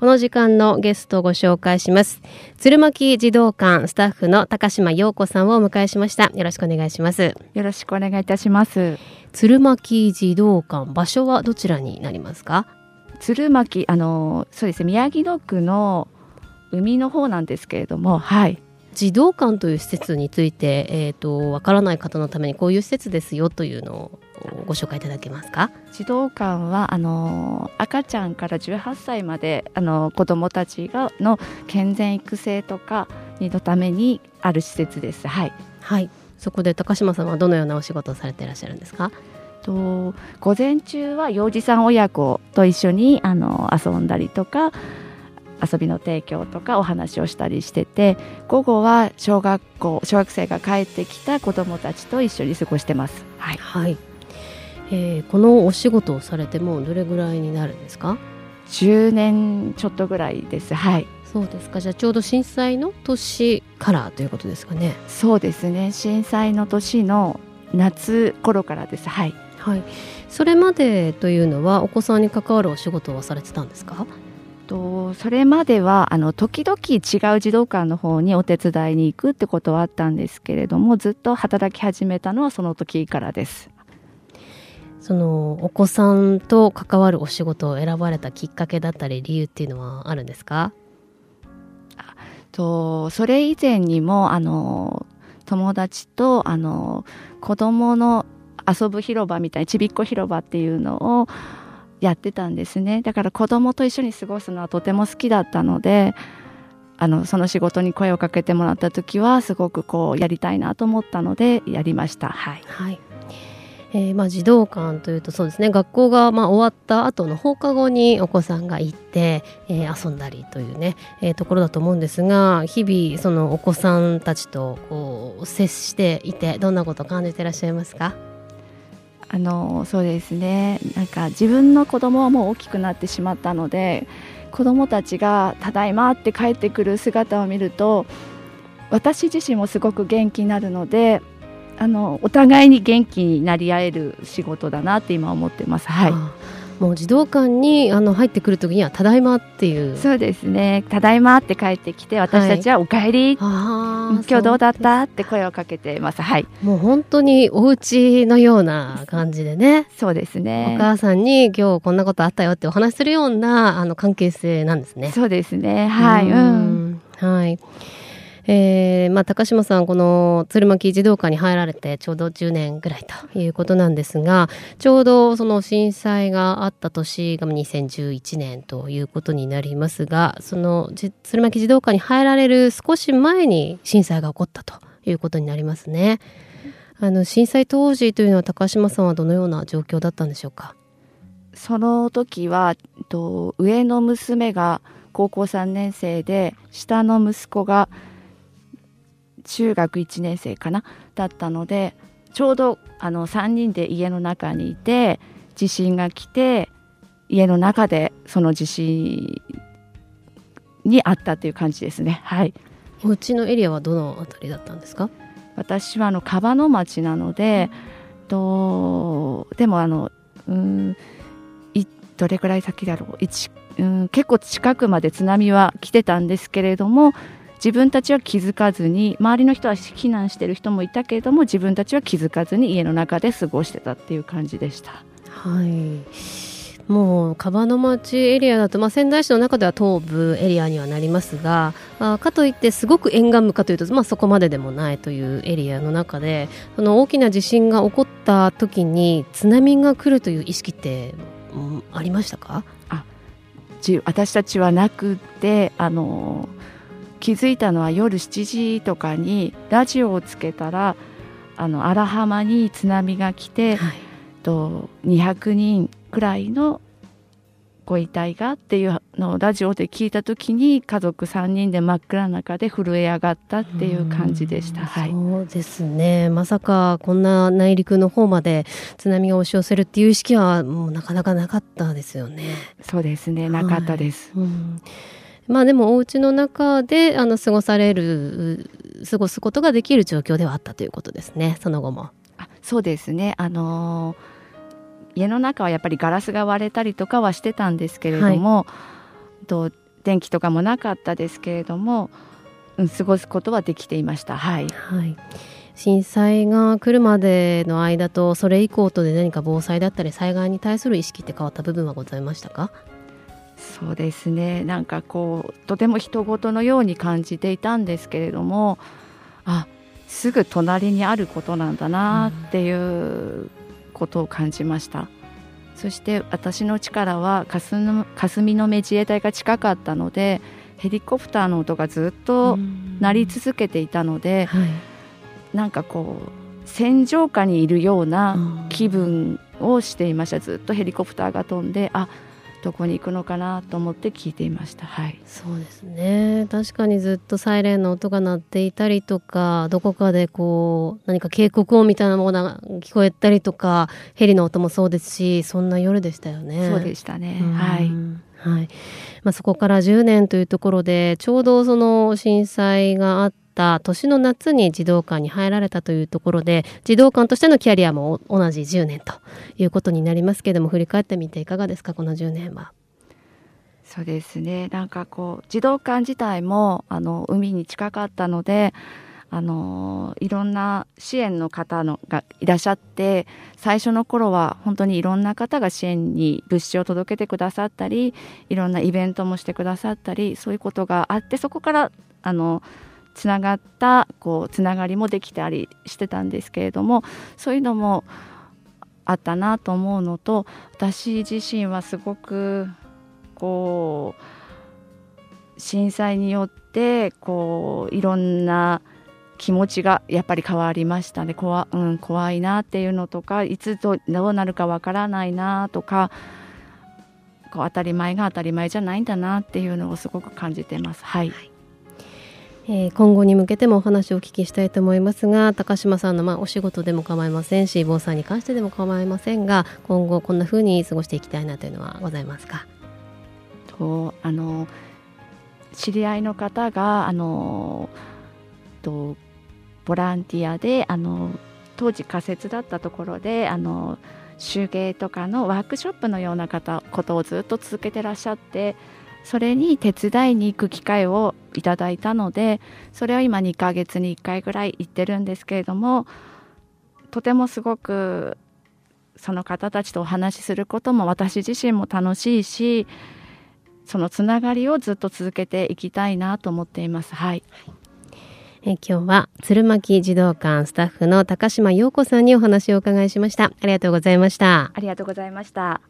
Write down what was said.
この時間のゲストをご紹介します。鶴巻児童館スタッフの高島陽子さんをお迎えしました。よろしくお願いします。よろしくお願いいたします。鶴巻児童館場所はどちらになりますか？鶴巻あのそうですね宮城野区の海の方なんですけれどもはい児童館という施設について、えーと、わからない方のためにこういう施設ですよというのをご紹介いただけますか？児童館はあの赤ちゃんから18歳まであの子どもたちがの健全育成とかのためにある施設です。はい、はい、そこで高島さんはどのようなお仕事をされていらっしゃるんですか？と午前中は幼児さん親子と一緒にあの遊んだりとか遊びの提供とかお話をしたりしてて午後は小学校小学生が帰ってきた子どもたちと一緒に過ごしてます。はい、はい。えー、このお仕事をされてもどれぐらいになるんですか？10年ちょっとぐらいです。はい。そうですか。じゃあちょうど震災の年からということですかね。そうですね。震災の年の夏頃からです。はい、はい、それまでというのはお子さんに関わるお仕事はされてたんですか？とそれまではあの時々違う児童館の方にお手伝いに行くってことはあったんですけれどもずっと働き始めたのはその時からです。そのお子さんと関わるお仕事を選ばれたきっかけだったり理由っていうのはあるんですか？とそれ以前にもあの友達とあの子供の遊ぶ広場みたいちびっこ広場っていうのをやってたんですね。だから子供と一緒に過ごすのはとても好きだったのであのその仕事に声をかけてもらった時はすごくこうやりたいなと思ったのでやりました。はい、はい。えー、まあ、児童館というとそうですね。学校がまあ終わった後の放課後にお子さんが行って、えー、遊んだりというね、えー、ところだと思うんですが日々そのお子さんたちとこう接していてどんなことを感じていらっしゃいますか？あのそうですね。なんか自分の子供はもう大きくなってしまったので子供たちが「ただいま」って帰ってくる姿を見ると私自身もすごく元気になるのであのお互いに元気になり合える仕事だなって今思ってます。はい。もう児童館にあの入ってくる時には「ただいま」っていう。そうですね「ただいま」って帰ってきて私たちは「おかえり」今日どうだった?」って声をかけてます。はい。もう本当にお家のような感じでね。そうですね。お母さんに今日こんなことあったよってお話するようなあの関係性なんですね。そうですね。はい。うん。はいえーまあ、高島さん、この鶴巻児童館に入られてちょうど10年ぐらいということなんですが、ちょうどその震災があった年が2011年ということになりますが、その鶴巻児童館に入られる少し前に震災が起こったということになりますね。あの震災当時というのは高島さんはどのような状況だったんでしょうか？その時はと上の娘が高校3年生で下の息子が中学1年生かな？だったのでちょうどあの3人で家の中にいて地震が来て家の中でその地震にあったという感じですね。はい。お家のエリアはどのあたりだったんですか？私はあの川の町なので、とでもあのうんいどれくらい先だろう？一うん結構近くまで津波は来てたんですけれども自分たちは気づかずに周りの人は避難してる人もいたけれども自分たちは気づかずに家の中で過ごしてたっていう感じでした。はいもう川の町エリアだと、まあ、仙台市の中では東部エリアにはなりますがあかといってすごく沿岸部かというと、まあ、そこまででもないというエリアの中でその大きな地震が起こった時に津波が来るという意識って、うん、ありましたか？あ私たちはなくてあの気づいたのは夜7時とかにラジオをつけたらあの荒浜に津波が来て、はい、と200人くらいのご遺体がっていうのラジオで聞いた時に家族3人で真っ暗な中で震え上がったっていう感じでした。はい、そうですねまさかこんな内陸の方まで津波が押し寄せるっていう意識はもうなかなかなかったですよね。そうですねなかったです。はいうんまあでもお家の中であの過ごされる過ごすことができる状況ではあったということですねその後も。あそうですねあのー家の中はやっぱりガラスが割れたりとかはしてたんですけれども、と電気とかもなかったですけれども、うん、過ごすことはできていました。はい。はい震災が来るまでの間とそれ以降とで何か防災だったり災害に対する意識って変わった部分はございましたか？そうですね。なんかこうとても人事のように感じていたんですけれどもあすぐ隣にあることなんだなっていうことを感じました、そして私の力は霞の霞の目自衛隊が近かったのでヘリコプターの音がずっと鳴り続けていたので、はい。なんかこう戦場下にいるような気分をしていました。ずっとヘリコプターが飛んであどこに行くのかなと思って聞いていました。はい。そうですね。確かにずっとサイレンの音が鳴っていたりとかどこかでこう何か警告音みたいなものが聞こえたりとかヘリの音もそうですしそんな夜でしたよね。そうでしたね。うん。はい。はい。まあ、そこから10年というところでちょうどその震災があった年の夏に児童館に入られたというところで児童館としてのキャリアも同じ10年ということになりますけれども振り返ってみていかがですかこの10年は。そうですねなんかこう児童館自体もあの海に近かったのであのいろんな支援の方のがいらっしゃって最初の頃は本当にいろんな方が支援に物資を届けてくださったりいろんなイベントもしてくださったりそういうことがあってそこからあのつながったこうつながりもできたりしてたんですけれどもそういうのもあったなと思うのと私自身はすごくこう震災によってこういろんな気持ちがやっぱり変わりましたね。怖,、うん、怖いなっていうのとかいつどうなるかわからないなとかこう当たり前が当たり前じゃないんだなっていうのをすごく感じてます。はい、えー今後に向けてもお話をお聞きしたいと思いますが高島さんのまあお仕事でも構いませんし防災に関してでも構いませんが今後こんな風に過ごしていきたいなというのはございますか？とあの知り合いの方があのとボランティアであの当時仮設だったところであの手芸とかのワークショップのような方ことをずっと続けてらっしゃってそれに手伝いに行く機会をいただいたのでそれを今2ヶ月に1回ぐらい行ってるんですけれどもとてもすごくその方たちとお話しすることも私自身も楽しいしそのつながりをずっと続けていきたいなと思っています。はい。えー今日は鶴巻児童館スタッフの高島陽子さんにお話をお伺いしましたありがとうございましたありがとうございました。